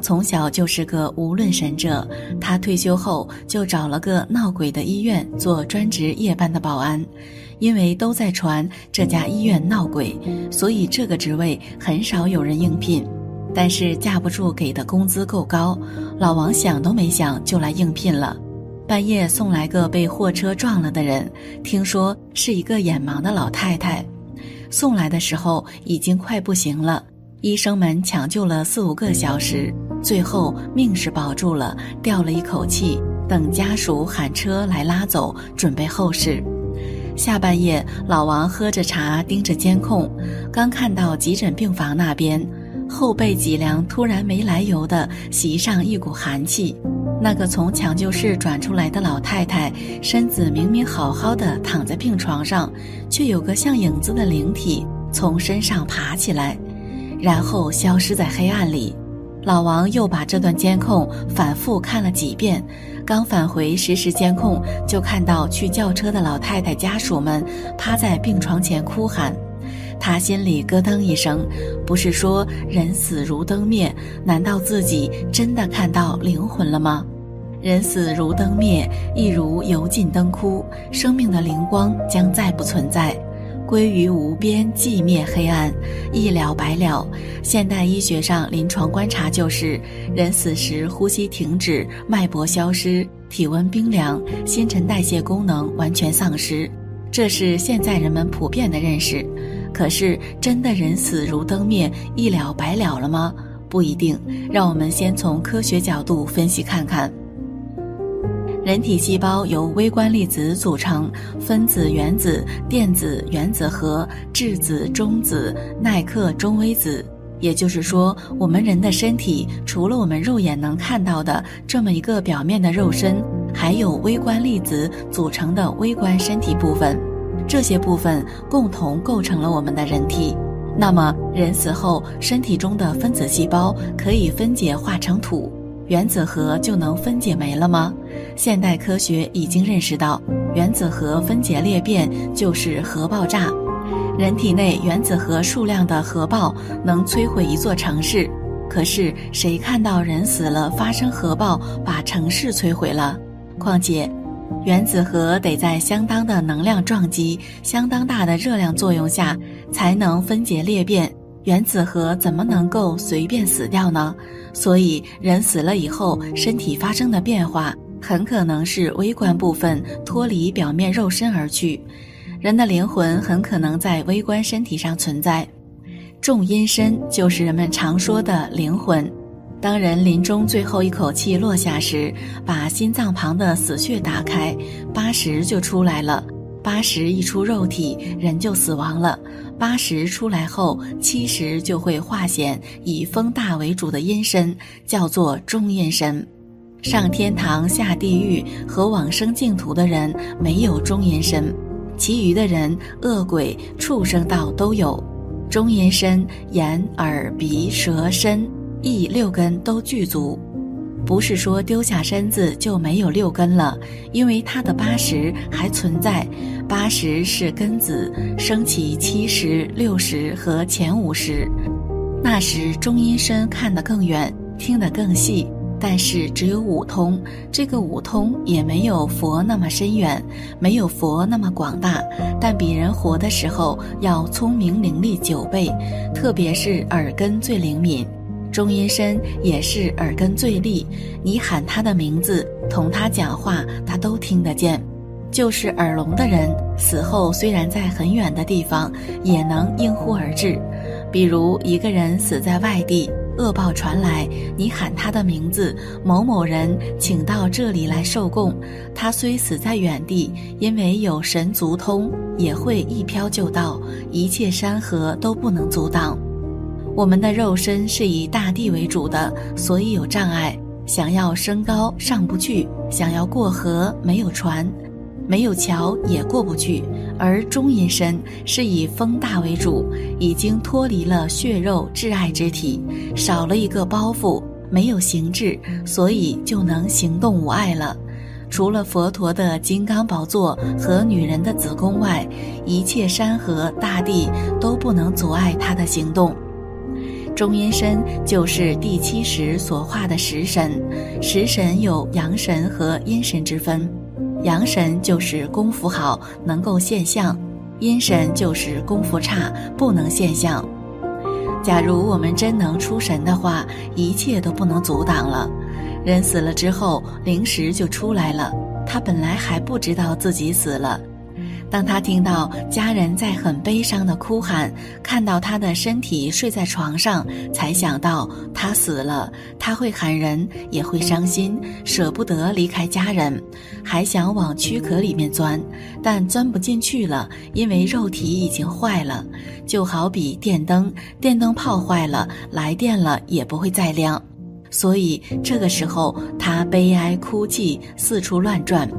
从小就是个无论神者，他退休后就找了个闹鬼的医院做专职夜班的保安。因为都在传这家医院闹鬼，所以这个职位很少有人应聘。但是架不住给的工资够高，老王想都没想就来应聘了。半夜送来个被货车撞了的人，听说是一个眼盲的老太太。送来的时候已经快不行了，医生们抢救了四五个小时，最后命是保住了，吊了一口气，等家属喊车来拉走，准备后事。下半夜，老王喝着茶，盯着监控，刚看到急诊病房那边，后背脊梁突然没来由的袭上一股寒气。那个从抢救室转出来的老太太，身子明明好好的躺在病床上，却有个像影子的灵体从身上爬起来，然后消失在黑暗里。老王又把这段监控反复看了几遍，刚返回实时监控，就看到去叫车的老太太家属们趴在病床前哭喊，他心里咯噔一声，不是说人死如灯灭，难道自己真的看到灵魂了吗？人死如灯灭，亦如油尽灯枯，生命的灵光将再不存在。归于无边寂灭黑暗，一了百了。现代医学上临床观察就是，人死时呼吸停止，脉搏消失，体温冰凉，新陈代谢功能完全丧失，这是现在人们普遍的认识。可是，真的人死如灯灭，一了百了了吗？不一定。让我们先从科学角度分析看看。人体细胞由微观粒子组成，分子、原子、电子、原子核、质子、中子、耐克、中微子。也就是说，我们人的身体除了我们肉眼能看到的这么一个表面的肉身，还有微观粒子组成的微观身体部分。这些部分共同构成了我们的人体。那么，人死后，身体中的分子细胞可以分解化成土。原子核就能分解没了吗？现代科学已经认识到，原子核分解裂变就是核爆炸。人体内原子核数量的核爆能摧毁一座城市，可是谁看到人死了发生核爆把城市摧毁了？况且，原子核得在相当的能量撞击、相当大的热量作用下才能分解裂变。原子核怎么能够随便死掉呢？所以，人死了以后，身体发生的变化很可能是微观部分脱离表面肉身而去。人的灵魂很可能在微观身体上存在。重阴身就是人们常说的灵魂。当人临终最后一口气落下时，把心脏旁的死穴打开，八十就出来了。八十一出肉体，人就死亡了。八十出来后，七十就会化显以风大为主的阴身，叫做中阴身。上天堂、下地狱和往生净土的人没有中阴身，其余的人恶鬼、畜生道都有。中阴身，眼、耳、鼻、舌、身、意六根都具足。不是说丢下身子就没有六根了，因为他的八十还存在。八十是根子，升起七十、六十和前五十。那时中阴身看得更远，听得更细，但是只有五通。这个五通也没有佛那么深远，没有佛那么广大，但比人活的时候要聪明伶俐九倍，特别是耳根最灵敏。中阴身也是耳根最利，你喊他的名字，同他讲话，他都听得见。就是耳聋的人，死后虽然在很远的地方，也能应呼而至。比如一个人死在外地，恶报传来，你喊他的名字，某某人，请到这里来受供。他虽死在远地，因为有神足通，也会一飘就到，一切山河都不能阻挡。我们的肉身是以大地为主的，所以有障碍。想要升高上不去，想要过河没有船，没有桥也过不去。而中阴身是以风大为主，已经脱离了血肉挚爱之体，少了一个包袱，没有形质，所以就能行动无碍了。除了佛陀的金刚宝座和女人的子宫外，一切山河大地都不能阻碍他的行动。中阴身就是第七时所化的食神，食神有阳神和阴神之分，阳神就是功夫好，能够现象；阴神就是功夫差，不能现象。假如我们真能出神的话，一切都不能阻挡了。人死了之后，灵识就出来了，他本来还不知道自己死了。当他听到家人在很悲伤的哭喊，看到他的身体睡在床上，才想到他死了。他会喊人，也会伤心，舍不得离开家人，还想往躯壳里面钻，但钻不进去了，因为肉体已经坏了。就好比电灯，电灯泡坏了，来电了也不会再亮。所以这个时候，他悲哀哭泣，四处乱转。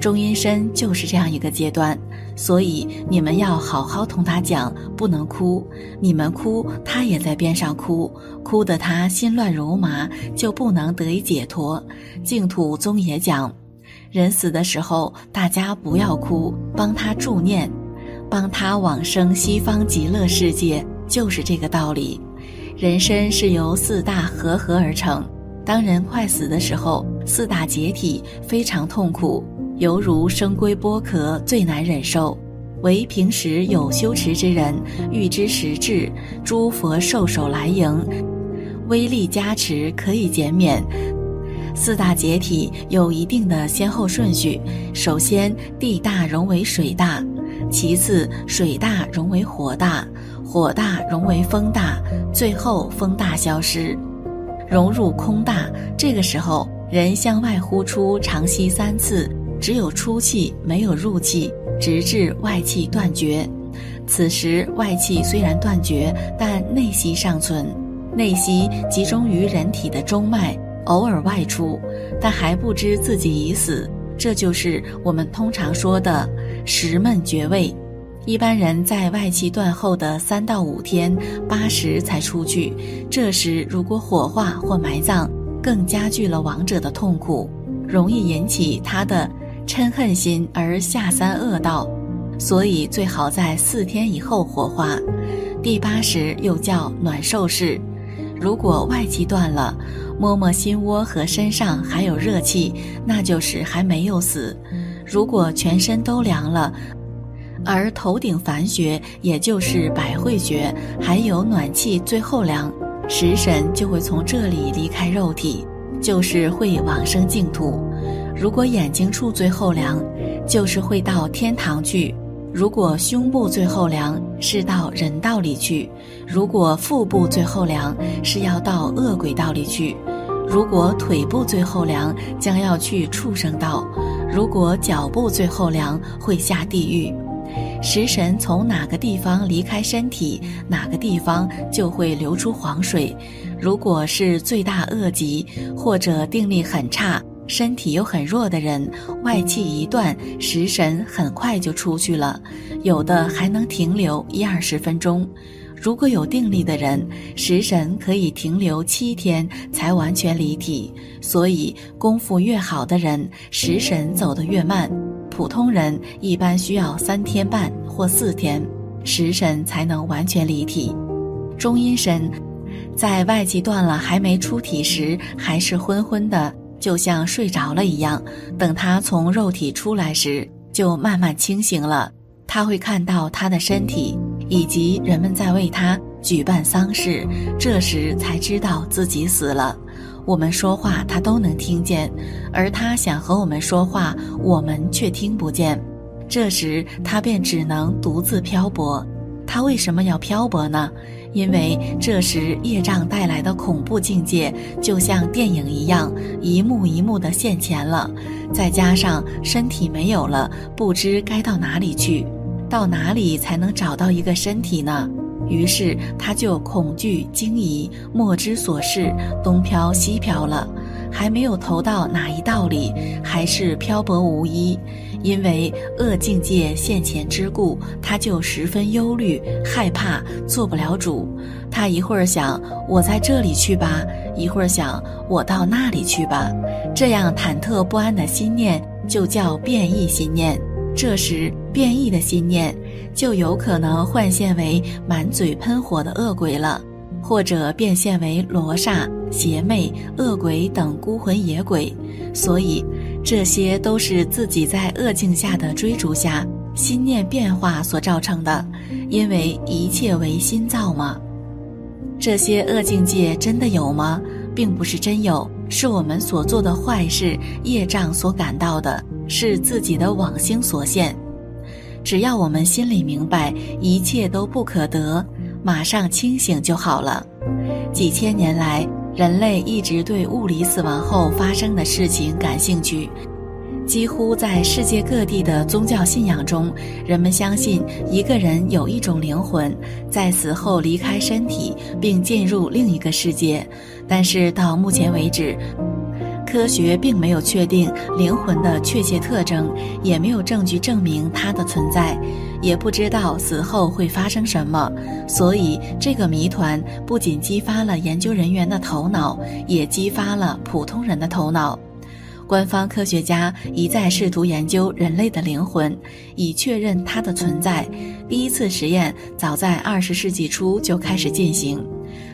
中阴身就是这样一个阶段，所以你们要好好同他讲，不能哭。你们哭，他也在边上哭，哭得他心乱如麻，就不能得以解脱。净土宗也讲，人死的时候，大家不要哭，帮他助念，帮他往生西方极乐世界，就是这个道理。人身是由四大合合而成，当人快死的时候，四大解体，非常痛苦。犹如生龟剥壳，最难忍受。唯平时有修持之人，欲知实质，诸佛授手来迎，威力加持，可以减免。四大解体有一定的先后顺序，首先地大融为水大，其次水大融为火大，火大融为风大，最后风大消失，融入空大。这个时候，人向外呼出长吸三次。只有出气，没有入气，直至外气断绝。此时外气虽然断绝，但内息尚存。内息集中于人体的中脉，偶尔外出，但还不知自己已死。这就是我们通常说的十闷绝味。一般人在外气断后的三到五天、八时才出去。这时如果火化或埋葬，更加剧了亡者的痛苦，容易引起他的。嗔恨心而下三恶道，所以最好在四天以后火化。第八时又叫暖寿式。如果外气断了，摸摸心窝和身上还有热气，那就是还没有死。如果全身都凉了，而头顶凡穴，也就是百会穴，还有暖气，最后凉，食神就会从这里离开肉体，就是会往生净土。如果眼睛处最后凉，就是会到天堂去；如果胸部最后凉，是到人道里去；如果腹部最后凉，是要到恶鬼道里去；如果腿部最后凉，将要去畜生道；如果脚部最后凉，会下地狱。食神从哪个地方离开身体，哪个地方就会流出黄水。如果是罪大恶极，或者定力很差。身体又很弱的人，外气一断，食神很快就出去了，有的还能停留一二十分钟。如果有定力的人，食神可以停留七天才完全离体。所以功夫越好的人，食神走得越慢。普通人一般需要三天半或四天，食神才能完全离体。中阴身，在外气断了还没出体时，还是昏昏的。就像睡着了一样，等他从肉体出来时，就慢慢清醒了。他会看到他的身体，以及人们在为他举办丧事，这时才知道自己死了。我们说话，他都能听见，而他想和我们说话，我们却听不见。这时他便只能独自漂泊。他为什么要漂泊呢？因为这时业障带来的恐怖境界，就像电影一样，一幕一幕的现前了。再加上身体没有了，不知该到哪里去，到哪里才能找到一个身体呢？于是他就恐惧惊疑，莫知所事，东飘西飘了，还没有投到哪一道里，还是漂泊无依。因为恶境界现前之故，他就十分忧虑、害怕，做不了主。他一会儿想我在这里去吧，一会儿想我到那里去吧，这样忐忑不安的心念就叫变异心念。这时变异的心念就有可能幻现为满嘴喷火的恶鬼了。或者变现为罗刹、邪魅、恶鬼等孤魂野鬼。所以，这些都是自己在恶境下的追逐下，心念变化所造成的。因为一切为心造嘛。这些恶境界真的有吗？并不是真有，是我们所做的坏事业障所感到的，是自己的往心所现。只要我们心里明白一切都不可得，马上清醒就好了。几千年来，人类一直对物理死亡后发生的事情感兴趣。几乎在世界各地的宗教信仰中，人们相信一个人有一种灵魂，在死后离开身体并进入另一个世界。但是到目前为止，科学并没有确定灵魂的确切特征，也没有证据证明它的存在，也不知道死后会发生什么。所以，这个谜团不仅激发了研究人员的头脑，也激发了普通人的头脑。官方科学家一再试图研究人类的灵魂，以确认它的存在。第一次实验早在二十世纪初就开始进行。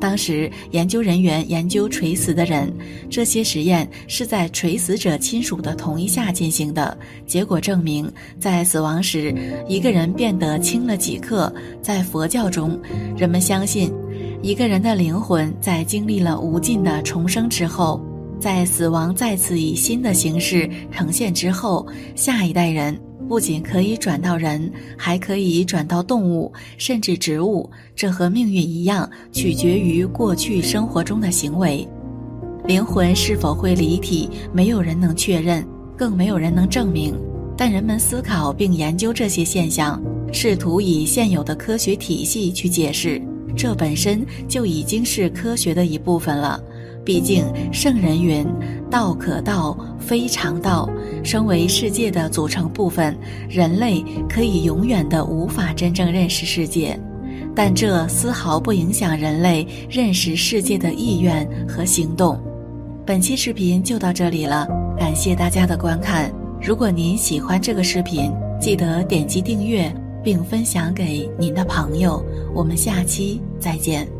当时，研究人员研究垂死的人，这些实验是在垂死者亲属的同意下进行的。结果证明，在死亡时，一个人变得轻了几克。在佛教中，人们相信，一个人的灵魂在经历了无尽的重生之后。在死亡再次以新的形式呈现之后，下一代人不仅可以转到人，还可以转到动物，甚至植物。这和命运一样，取决于过去生活中的行为。灵魂是否会离体，没有人能确认，更没有人能证明。但人们思考并研究这些现象，试图以现有的科学体系去解释，这本身就已经是科学的一部分了。毕竟，圣人云：“道可道，非常道。”身为世界的组成部分，人类可以永远的无法真正认识世界，但这丝毫不影响人类认识世界的意愿和行动。本期视频就到这里了，感谢大家的观看。如果您喜欢这个视频，记得点击订阅并分享给您的朋友。我们下期再见。